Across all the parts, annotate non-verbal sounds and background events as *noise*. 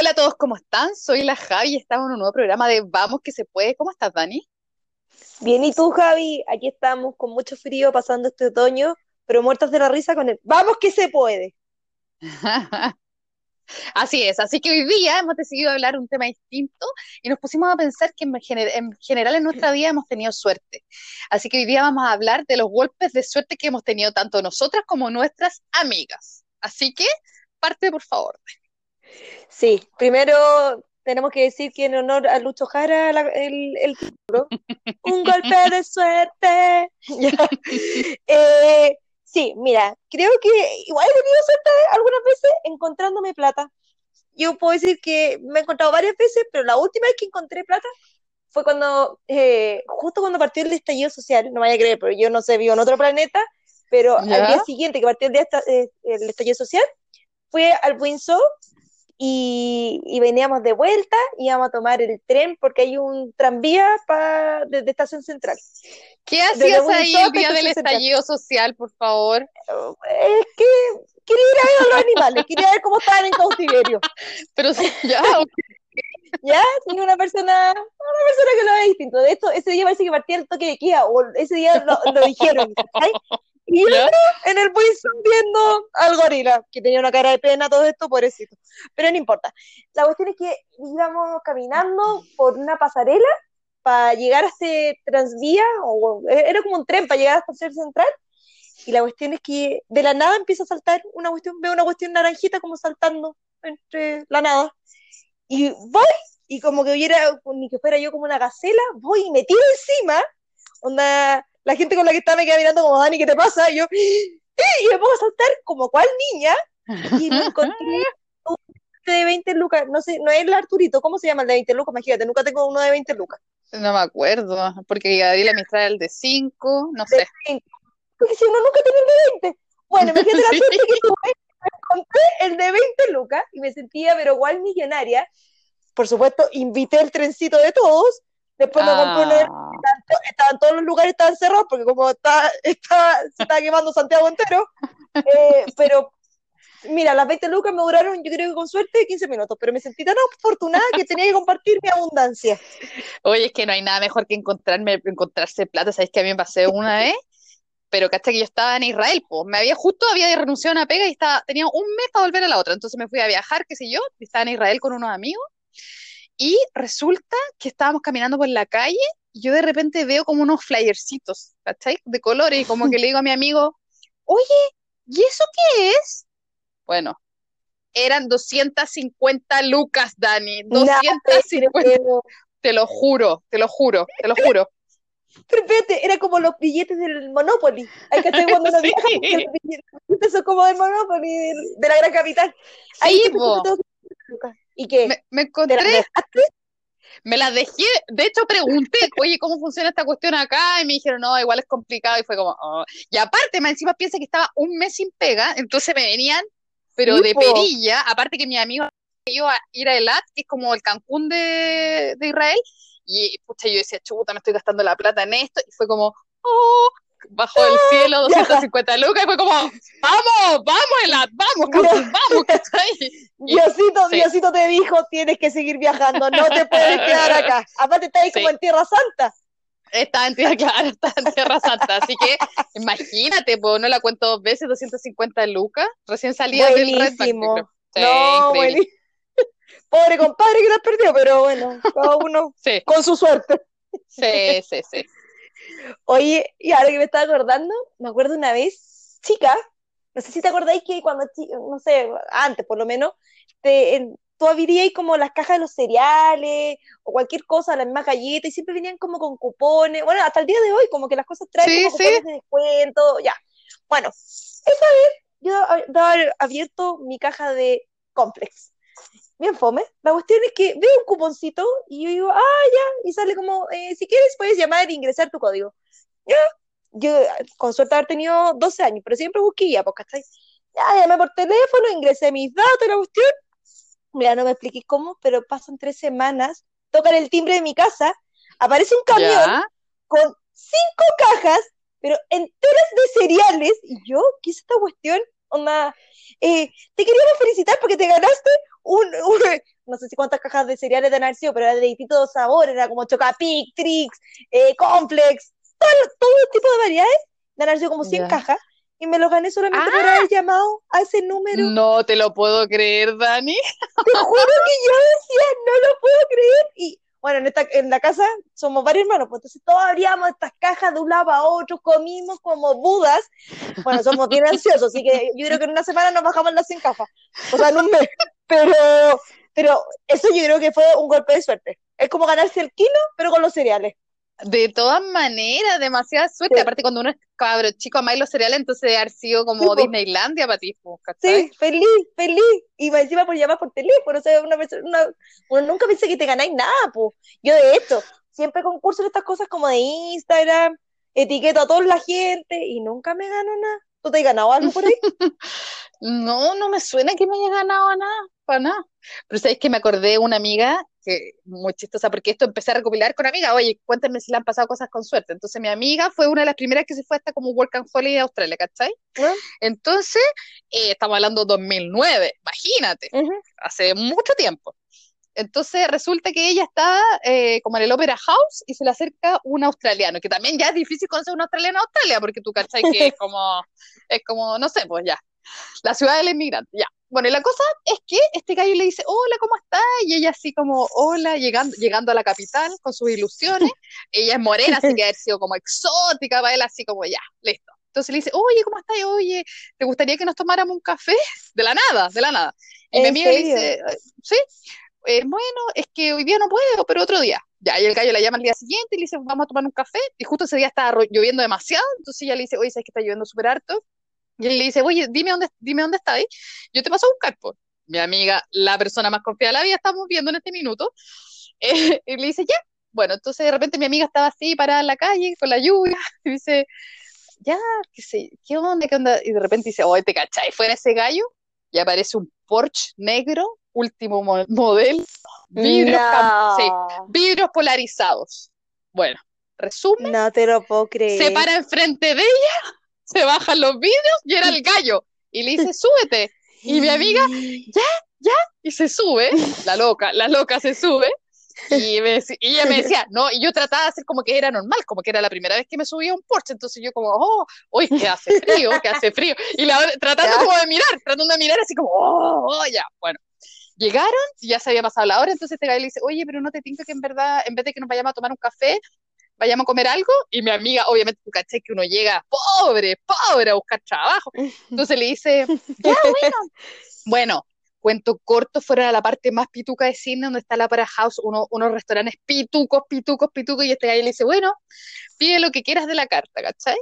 Hola a todos, ¿cómo están? Soy la Javi y estamos en un nuevo programa de Vamos que se puede. ¿Cómo estás, Dani? Bien, ¿y tú, Javi? Aquí estamos con mucho frío pasando este otoño, pero muertas de la risa con el Vamos que se puede. *laughs* Así es, así que hoy día hemos decidido hablar un tema distinto y nos pusimos a pensar que en, gener- en general en nuestra vida hemos tenido suerte. Así que hoy día vamos a hablar de los golpes de suerte que hemos tenido tanto nosotras como nuestras amigas. Así que parte, por favor. Sí, primero tenemos que decir que en honor a Lucho Jara la- el, el título, un *laughs* golpe de suerte. *laughs* Eh, sí, mira, creo que igual he tenido suerte algunas veces encontrándome plata. Yo puedo decir que me he encontrado varias veces, pero la última vez que encontré plata fue cuando, eh, justo cuando partió el estallido social, no me vaya a creer, pero yo no sé, vivo en otro planeta, pero al ¿Ya? día siguiente que partió el, día esta- eh, el estallido social, fui al Windsor y, y veníamos de vuelta, íbamos a tomar el tren porque hay un tranvía pa, desde Estación Central. ¿Qué hacías ahí el día del Central. estallido social, por favor? Es que quería ir a ver a los animales, quería ver cómo estaban en cautiverio. *laughs* Pero sí, ya, *laughs* ok. ¿Ya? Tenía una persona, una persona que lo ve distinto. De esto, ese día parece que partía el toque de queda, o ese día lo, lo dijeron. Y ¿Ya? en el Wilson viendo al gorila, que tenía una cara de pena, todo esto, pobrecito. Pero no importa. La cuestión es que íbamos caminando por una pasarela para llegar a este transvía, o era como un tren para llegar hasta el central. Y la cuestión es que de la nada empieza a saltar una cuestión, veo una cuestión naranjita como saltando entre la nada. Y voy, y como que hubiera, ni que fuera yo como una gacela, voy y me tiro encima. Onda, la gente con la que estaba me queda mirando como, Dani, ¿qué te pasa? Y yo, ¡eh! y me pongo a saltar como cual niña, y me encontré *laughs* un de 20 lucas, no sé, no es el Arturito, ¿cómo se llama el de 20 lucas? Imagínate, nunca tengo uno de 20 lucas. No me acuerdo, porque Gabriela Mistral era el de 5, no De sé. 20, porque si uno nunca tiene el de 20. Bueno, me quedé la *laughs* Sí. suerte que tuve, me encontré el de 20 lucas, y me sentía, pero igual millonaria. Por supuesto, invité el trencito de todos, después me compré uno de Ah, estaban todos los lugares estaban cerrados porque como está, está, se estaba quemando Santiago entero, eh, pero mira, las 20 lucas me duraron, yo creo que con suerte, 15 minutos, pero me sentí tan afortunada que tenía que compartir mi abundancia. Oye, es que no hay nada mejor que encontrarme, encontrarse plata. ¿Sabes que a mí me pasé una vez? Pero caché que yo estaba en Israel, pues me había justo había renunciado a una pega y estaba, tenía un mes para volver a la otra. Entonces me fui a viajar, qué sé yo, estaba en Israel con unos amigos. Y resulta que estábamos caminando por la calle yo de repente veo como unos flyercitos, ¿cachai? De colores y como que le digo a mi amigo, oye, ¿y eso qué es? Bueno, eran 250 lucas, Dani, Nada, 250, pero, te lo juro, te lo juro, te lo juro. pero espérate, era como los billetes del Monopoly. Hay que cuando uno *laughs* Sí. viaja, porque los billetes son como del Monopoly, de, la gran capital. Ahí Sí, te po. pescaste 250 lucas. ¿Y qué? Me, me ¿Te las encontré? Me las dejé, de hecho pregunté, oye, ¿cómo funciona esta cuestión acá? Y me dijeron, no, igual es complicado, y fue como, oh. Y aparte, más encima piensa que estaba un mes sin pega, entonces me venían, pero de perilla, aparte que mi amigo iba a ir a Elat, que es como el Cancún de, de Israel, y pucha, yo decía, chuta, me estoy gastando la plata en esto, y fue como, oh, bajo del cielo, 250 lucas, y fue como, vamos, vamos, Elat, vamos, vamos, ¿cachai? *laughs* Y- Diosito, sí. Diosito te dijo, tienes que seguir viajando, no te puedes *laughs* quedar acá. Aparte estás ahí Sí. como en Tierra Santa. Estaba en Tierra, *laughs* claro, estaba en Tierra Santa, así que imagínate, pues no la cuento dos veces, 250 lucas, recién salida del Red Bank. Sí, no, increíble. Pobre compadre que la perdió, pero bueno, cada uno con su suerte. sí, sí, sí. Oye, y ahora que me estaba acordando, me acuerdo una vez, chica, no sé si te acordáis que cuando, no sé, antes por lo menos, te, tú abrirías como las cajas de los cereales o cualquier cosa, las mismas galletas, y siempre venían como con cupones. Bueno, hasta el día de hoy, como que las cosas traen Sí, como sí. cupones de descuento, ya. Bueno, esa vez yo hab- daba abierto mi caja de complex. Bien fome. La cuestión es que veo un cuponcito y yo digo, ah, ya, y sale como, eh, si quieres puedes llamar e ingresar tu código. Ya, yo con suerte haber tenido 12 años, pero siempre busquilla, pues, ¿cachai? Ya, llamé por teléfono, ingresé mis datos, la cuestión. Mira, no me expliqué cómo, pero pasan tres semanas, tocan el timbre de mi casa, aparece un camión Ya, con cinco cajas, pero enteras de cereales. Y yo, ¿qué es esta cuestión? Onda, eh, te queríamos felicitar porque te ganaste un, un- no sé si cuántas cajas de cereales de sido, pero era de distintos sabores, era como Chocapic, Trix, eh, Complex, todo, todo tipo de variedades, de sido como 100 Ya. cajas, y me lo gané solamente por Ah. haber llamado a ese número. No te lo puedo creer, Dani. Te juro que yo decía, no lo puedo creer. Y bueno, en, esta, en la casa somos varios hermanos, pues entonces todos abríamos estas cajas de un lado a otro, comimos como budas. Bueno, somos bien ansiosos, así que yo creo que en una semana nos bajamos las 100 cajas, o sea, en un mes. Pero, pero eso yo creo que fue un golpe de suerte. Es como ganarse el kilo, pero con los cereales. De todas maneras, demasiada suerte. Sí. Aparte, cuando uno es cabro chico, amáis los cereales, entonces debe haber sido como Sí. Disneylandia para ti. Sí, feliz, feliz. Y encima por llamar por teléfono, o sea, una persona, una- uno nunca piensa que te ganáis nada, pues. Yo de hecho, siempre concurso en estas cosas como de Instagram, etiqueto a toda la gente y nunca me gano nada. ¿Tú te has ganado algo por ahí? *laughs* No, no me suena que me haya ganado nada, para nada. Pero sabéis que me acordé de una amiga que muy chistosa, porque esto empecé a recopilar con amigas, oye, cuéntenme si le han pasado cosas con suerte. Entonces mi amiga fue una de las primeras que se fue hasta como Work and Holiday a Australia, ¿cachai? ¿Ah? Entonces, eh, estamos hablando de 2009, imagínate, Ujú. hace mucho tiempo. Entonces resulta que ella estaba eh, como en el Opera House y se le acerca un australiano, que también ya es difícil conocer un australiano en Australia, porque tú cachai que es *laughs* como, es como, no sé, pues ya, la ciudad del inmigrante, ya. Bueno, y la cosa es que este gallo le dice, hola, ¿cómo estás? Y ella así como, hola, llegando, llegando a la capital con sus ilusiones. *laughs* Ella es morena, así que ha sido como exótica para él, así como, ya, listo. Entonces le dice, oye, ¿cómo estás? Oye, ¿te gustaría que nos tomáramos un café? *laughs* De la nada, de la nada. Y mi ¿En amiga le serio? dice, sí, eh, bueno, es que hoy día no puedo, pero otro día. Ya, y el gallo la llama al día siguiente y le dice, vamos a tomar un café. Y justo ese día estaba lloviendo demasiado, entonces ella le dice, oye, ¿sabes que está lloviendo súper harto? Y él le dice, oye, dime dónde, dime dónde está ahí. Yo te paso a buscar, pues. Mi amiga, la persona más confiada de la vida, estamos viendo en este minuto. *laughs* Eh, y le dice, ya. Bueno, entonces de repente mi amiga estaba así parada en la calle con la lluvia *laughs* y dice, ya, qué sé, ¿qué onda? ¿Qué onda? Y de repente dice, oye, ¿te cachai? Fuera ese gallo y aparece un Porsche negro, último mo- modelo, vidrios, cam- sí, No, vidrios polarizados. Bueno, resumen, no te lo puedo creer. se para enfrente de ella, *laughs* se bajan los vidrios y era el gallo. Y le dice, súbete. Y mi amiga, y se sube, la loca, la loca se sube. Y, me y ella me decía, no, y yo trataba de hacer como que era normal, como que era la primera vez que me subía a un Porsche, entonces yo como, oh, hoy que hace frío, que hace frío, y la tratando Ya. como de mirar, tratando de mirar así como, oh, oh, ya, bueno. Llegaron, ya se había pasado la hora, entonces este gallo le dice, oye, pero no te tinca que en verdad, en vez de que nos vayamos a tomar un café, vayamos a comer algo, y mi amiga, obviamente, tú caché que uno llega pobre, pobre a buscar trabajo, entonces le dice, *laughs* ya, bueno, bueno, cuento corto, fueron a la parte más pituca de Sydney, donde está la Para House, uno- unos restaurantes pitucos, pitucos, pitucos, y este gallo le dice, bueno, pide lo que quieras de la carta, ¿cachai?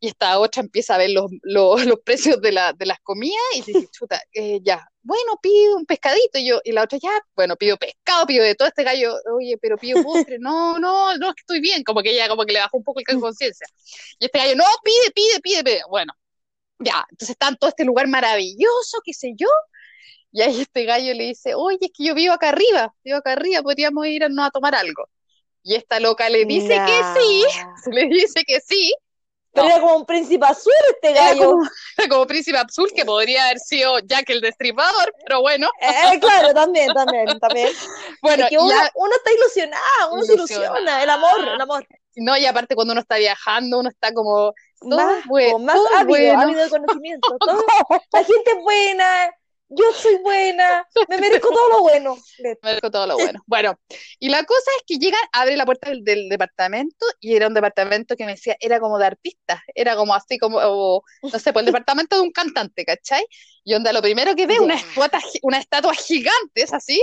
Y esta otra empieza a ver los, los, los precios de, la, de las comidas y dice, *laughs* chuta, eh, ya, bueno, pido un pescadito, y yo, y la otra, ya, bueno, pido pescado, pido de todo este gallo, oye, pero pido *laughs* postre, no, no, no, es que estoy bien, como que ella como que le bajó un poco el de conciencia. Y este gallo, no, pide, pide, pide, pide, bueno, ya, entonces está en todo este lugar maravilloso, qué sé yo, y ahí este gallo le dice, oye, es que yo vivo acá arriba, vivo acá arriba, podríamos irnos a tomar algo. Y esta loca le dice que sí, Nah. *laughs* le dice que sí, Pero No. era como un príncipe azul este era gallo. como, *laughs* era como príncipe azul, que podría haber sido Jack el Destripador, pero bueno, Eh, claro, también, también, también. *laughs* bueno, Es que uno, uno está ilusionado, uno se ilusiona, el amor, el amor. no, y aparte cuando uno está viajando, uno está como, todo Más, bueno, más todo ávido, bueno. ávido de conocimiento. *laughs* todo- la gente es buena, yo soy buena, me merezco todo lo bueno. *laughs* me merezco todo lo bueno. Bueno, y la cosa es que llegan, abre la puerta del, del departamento y era un departamento que me decía, era como de artistas, era como así como, o, no sé, pues el departamento de un cantante, ¿cachai? Y onda, lo primero que ve, una estatua, una estatua gigantes así,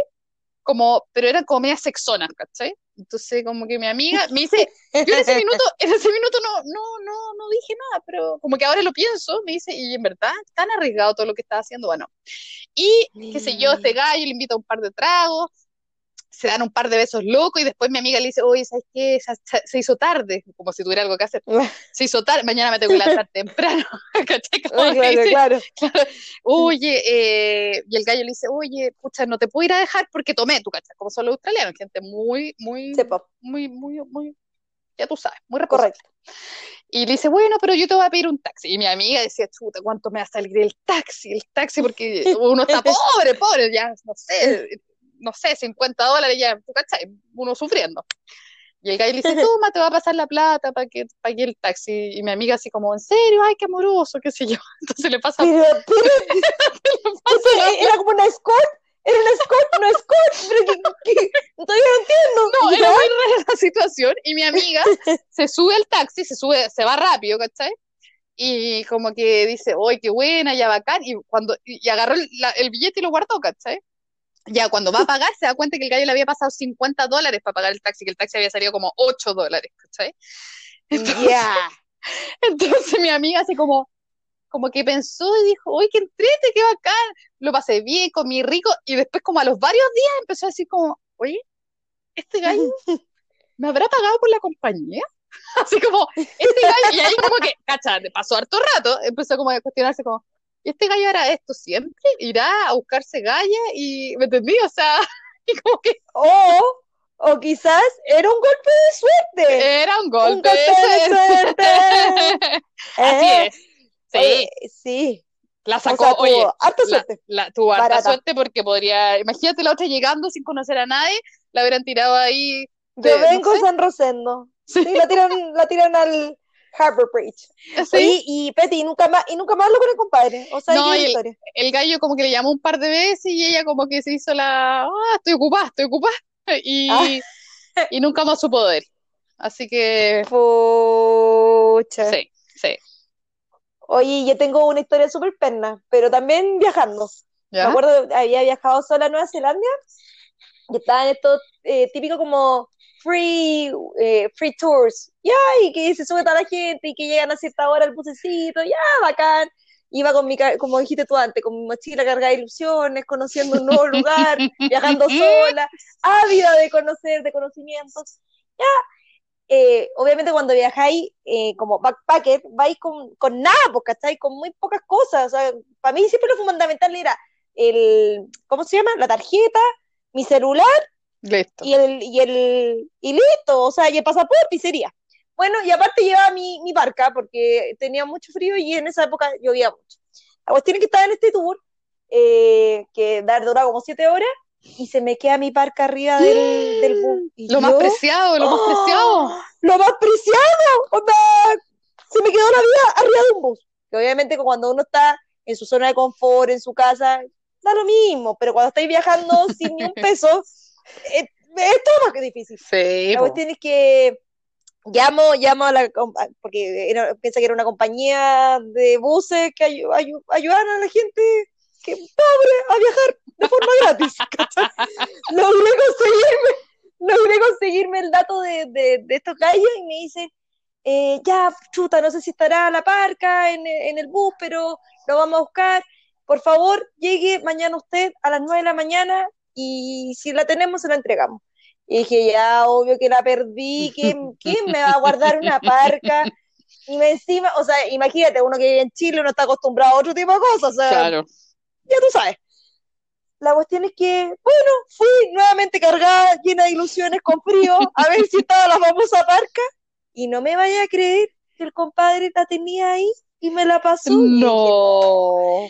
como, pero eran como medias sexonas, ¿cachai? Entonces, como que mi amiga me dice, yo en ese minuto, *laughs* en ese minuto no, no, no, no dije nada, pero como que ahora lo pienso, me dice, y en verdad, tan arriesgado todo lo que estaba haciendo, bueno. Y, qué sé yo, este gallo le invita a un par de tragos, se dan un par de besos locos y después mi amiga le dice, oye, ¿sabes qué? Se, hizo tarde, como si tuviera algo que hacer. *laughs* Se hizo tarde, mañana me tengo que levantar temprano, *laughs* ¿cachai? Claro, dice, claro. oye, eh, y el gallo le dice, oye, pucha, no te puedo ir a dejar porque tomé, tú cachai, como son los australianos, gente muy, muy, muy, muy, muy, ya tú sabes, muy. Correcto. Y le dice, bueno, pero yo te voy a pedir un taxi. Y mi amiga decía, chuta, ¿cuánto me va a salir el taxi? El taxi, porque uno está *laughs* pobre, pobre, ya, no sé, no sé, 50 dólares ya, ¿tú cachai? Uno sufriendo. Y el gallo le dice, toma, te va a pasar la plata para que pague el taxi. Y mi amiga así como, ¿en serio? Ay, qué amoroso, qué sé yo. *laughs* Entonces le pasa... Pero, *laughs* pero, le pasa eso la- era como una escort, era una escort, no escort, pero que, que- todavía no entiendo. No, era muy rara la situación. Y mi amiga *laughs* se sube al taxi, se sube, se va rápido, ¿cachai? Y como que dice, ¡ay, qué buena, ya bacán! Y, cuando, y y agarró el, la- el billete y lo guardó, ¿cachai? Ya cuando va a pagar, se da cuenta que el gallo le había pasado 50 dólares para pagar el taxi, que el taxi había salido como 8 dólares, ¿cachai? Entonces, Ya. *laughs* entonces mi amiga así como, como que pensó y dijo, ¡ay, qué entrete, qué bacán! Lo pasé bien, comí rico, y después como a los varios días empezó a decir como, oye, este gallo *laughs* ¿me habrá pagado por la compañía? *laughs* Así como, este gallo, y ahí como que, cacha, pasó harto rato, empezó como a cuestionarse como, ¿y este gallo hará esto siempre? ¿Irá a buscarse galla? Y, ¿me entendí? O sea, *laughs* y como que O, o quizás era un golpe de suerte. era un un golpe golpe de suerte. *laughs* Así Eh, es. Sí, oye, sí. la O sacó, sea, tuvo oye, harta la, suerte. la- tuvo harta suerte porque podría, imagínate la otra llegando sin conocer a nadie, la hubieran tirado ahí. de- Yo no vengo sé. San Rosendo. Sí. Sí, la tiran, la tiran al Harbor Bridge. *laughs* Sí. Oye, y Petty, y nunca más, y nunca más lo con el compadre. O sea, No, ¿qué y el- historia? el gallo como que le llamó un par de veces y ella como que se hizo la, ah, estoy ocupada, estoy ocupada, *laughs* y, Ah. y nunca más supo de él. Así que, Pucha. sí, sí. Oye, yo tengo una historia súper perna, pero también viajando. Me acuerdo, había viajado sola a Nueva Zelanda y estaba en estos eh, típico como free, eh, free tours. Ya, y que se sube toda la gente y que llegan a cierta hora el bucecito, ya, bacán. Iba con mi, como dijiste tú antes, con mi mochila cargada de ilusiones, conociendo un nuevo lugar, *laughs* viajando *laughs* sola, ávida de conocer, de conocimientos. Ya, eh, obviamente cuando viajáis eh, como backpacker, vais con, con nada, pues, ¿cachai? Con muy pocas cosas. O sea, para mí siempre lo fundamental era el, ¿cómo se llama? La tarjeta, mi celular Listo. y el, y el, y listo, o sea, y el pasaporte y sería. Bueno, y aparte llevaba mi, mi barca porque tenía mucho frío y en esa época llovía mucho. La cuestión es que estaba en este tour, eh, que dar dura como siete horas, y se me queda mi barca arriba del, del bus. Y Lo más yo, preciado, lo más ¡oh! preciado. lo más preciado, onda, se me quedó la vida arriba de un bus. Que obviamente cuando uno está en su zona de confort, en su casa, da lo mismo, pero cuando estáis viajando *laughs* sin ni un peso, eh, es todo más que difícil. Sí, La cuestión es que llamo, llamo a la, porque era, piensa que era una compañía de buses que ayu- ayu- ayudaban a la gente que pobre a viajar de forma *laughs* gratis. ¿cachai? logré conseguirme, logré conseguirme el dato de, de, de estos gallos y me dice, eh, ya, chuta, no sé si estará la parca en, en el bus, pero lo vamos a buscar. Por favor, llegue mañana usted a las 9 de la mañana y si la tenemos, se la entregamos. Y dije, ya, obvio que la perdí, ¿quién, quién me va a guardar una parca? Y me encima, o sea, imagínate, uno que vive en Chile no está acostumbrado a otro tipo de cosas, o sea, Claro. ya tú sabes. La cuestión es que, bueno, fui nuevamente cargada, llena de ilusiones, con frío, a ver si estaba la famosa parca, y no me vaya a creer que el compadre la tenía ahí y me la pasó. No.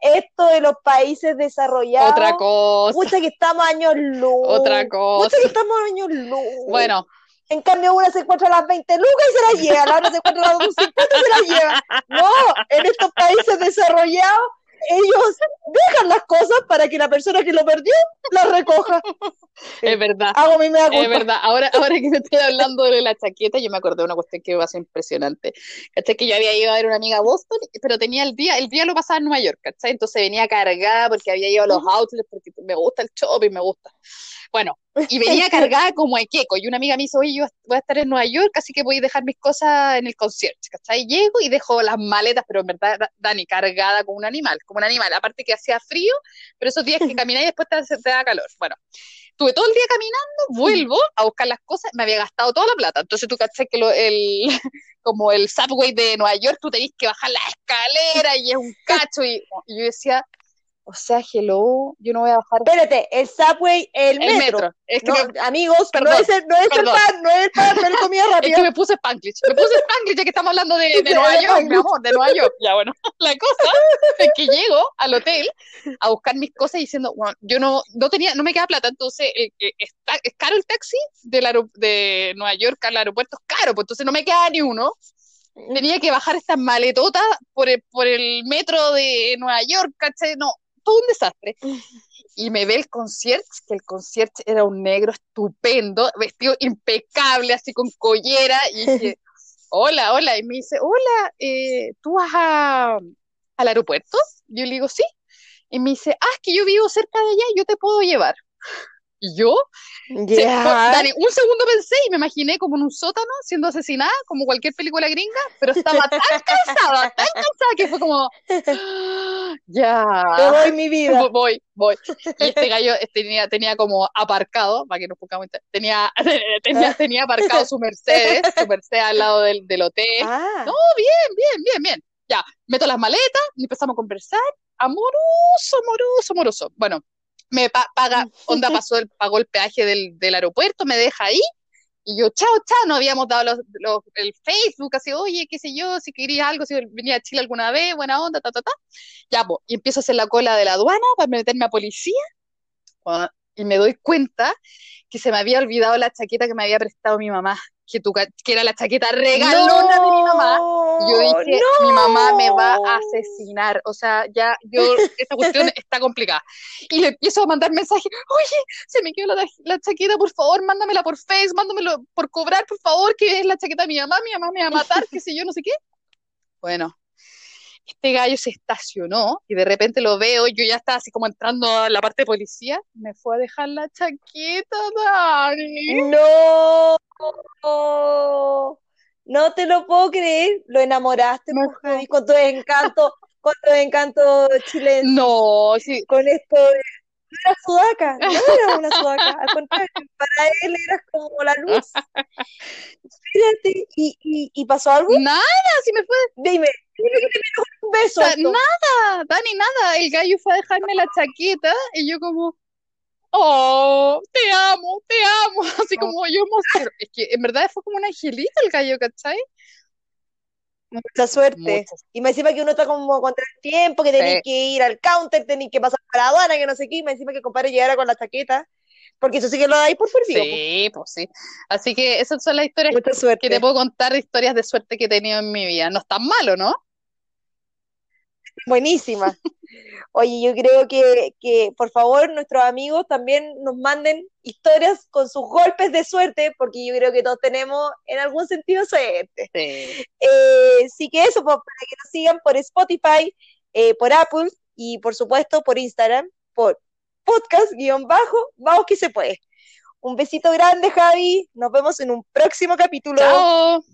Esto de los países desarrollados, Otra cosa. pucha que estamos años luz. Otra cosa. Pucha que estamos años luz. Bueno, En cambio, una se encuentra a las 20 lucas y se la lleva, la otra se encuentra a las 250 y se la lleva. No, en estos países desarrollados, ellos dejan las cosas para que la persona que lo perdió las recoja. *laughs* es verdad. Hago mi mea Es culpa. verdad, ahora, ahora que me estoy hablando de la chaqueta, yo me acordé de una cuestión que va a ser impresionante. ¿Cachai? Que yo había ido a ver una amiga a Boston, pero tenía el día, el día lo pasaba en Nueva York, ¿cachai? Entonces venía cargada porque había ido a los outlets, porque me gusta el shopping, me gusta. Bueno, *laughs* y venía cargada como equeco, y una amiga me dice, oye, yo voy a estar en Nueva York, así que voy a dejar mis cosas en el concierto, ¿cachai? Llego y dejo las maletas, pero en verdad, Dani, cargada como un animal, como un animal, aparte que hacía frío, pero esos días que *laughs* caminé y después te, te da calor. Bueno, estuve todo el día caminando, vuelvo a buscar las cosas, me había gastado toda la plata. Entonces tú caché que lo, el, *laughs* como el subway de Nueva York, tú tenés que bajar la escalera y es un cacho. Y, y yo decía, O sea, hello, yo no voy a bajar. Espérate, el subway, el, El metro. metro. Es que, No, me, amigos, Perdón, no es el, no es el pan, no es el pan, no es comida *laughs* es rápida. que me puse Spanglish. Me puse Spanglish ya que estamos hablando de, *laughs* Nueva York, mi amor, de Nueva York. Ya bueno, *laughs* la cosa es que llego al hotel a buscar mis cosas diciendo, bueno, yo no, no tenía, no me queda plata, entonces eh, eh, está, es caro el taxi del de Nueva York al aeropuerto, es caro, pues entonces no me queda ni uno. Tenía que bajar estas maletotas por el, por el metro de Nueva York, ¿cachai? No, todo un desastre. *laughs* Y me ve el concierto, que el concierto era un negro estupendo, vestido impecable, así con collera, y dije, *laughs* hola, hola, y me dice, hola, eh, ¿tú vas a, al aeropuerto? Yo le digo, sí. Y me dice, ah, es que yo vivo cerca de allá, yo te puedo llevar. Y yo, se- Dani, un segundo pensé y me imaginé como en un sótano siendo asesinada, como cualquier película gringa, pero estaba tan *laughs* cansada, tan cansada que fue como, "Ah, *gasps* ya, Te doy mi vida. Vo- *laughs* voy, voy. Y este gallo tenía, tenía como aparcado, para que nos pongamos, en- tenía, *laughs* tenía, tenía aparcado su Mercedes, su Mercedes al lado del, del hotel. Ah, No, bien, bien, bien, bien. Ya, meto las maletas y empezamos a conversar. Amoroso, amoroso, amoroso. Bueno, me pa- paga, *laughs* onda pasó el, pagó el peaje del, del aeropuerto, me deja ahí. Y yo, chao, chao, nos habíamos dado los, los- el Facebook, así, oye, qué sé yo, si quería algo, si venía a Chile alguna vez, buena onda, ta, ta, ta. Ya, pues, y empiezo a hacer la cola de la aduana para meterme a policía. Bueno, y me doy cuenta que se me había olvidado la chaqueta que me había prestado mi mamá, que, tu, ca- que era la chaqueta regalona de mi mamá. Yo dije, no. mi mamá me va a asesinar. O sea, ya yo, esta cuestión *laughs* está complicada. Y le empiezo a mandar mensajes, oye, se me quedó la, la chaqueta, por favor, mándamela por Facebook, mándamelo por cobrar, por favor, que es la chaqueta de mi mamá, mi mamá me va a matar, qué sé yo, no sé qué. Bueno, este gallo se estacionó y de repente lo veo, yo ya estaba así como entrando a la parte de policía, me fue a dejar la chaqueta, Dani. No, no te lo puedo creer. Lo enamoraste, Javi, con tu encanto, con tu encanto chileno, No, sí, con esto de... Era sudaca, no era una sudaca, al contrario, para él eras como la luz. *laughs* Fíjate, ¿y, y, y pasó algo? nada, sí me fue Dime, que un beso. Nada, Dani, nada. El gallo fue a dejarme la chaqueta y yo como, oh, te amo, te amo. *laughs* Así como yo emociono. Es que en verdad fue como un angelito el gallo, ¿cachai? Mucha suerte. Y me encima que uno está como contra el tiempo, que tenéis Sí. que ir al counter, tenéis que pasar por la aduana, que no sé qué, y me encima que compadre llegara con la chaqueta, porque eso sí que lo dais por perdido. Sí, pues sí. Así que esas son las historias Mucha que suerte. te puedo contar de historias de suerte que he tenido en mi vida. No es tan malo, ¿no? Buenísima. Oye, yo creo que, que por favor nuestros amigos también nos manden historias con sus golpes de suerte, porque yo creo que todos tenemos en algún sentido suerte. Sí. Eh, sí que eso, pues, para que nos sigan por Spotify, eh, por Apple y por supuesto por Instagram, por podcast guion bajo, vamos que se puede. Un besito grande, Javi. Nos vemos en un próximo capítulo. Chao.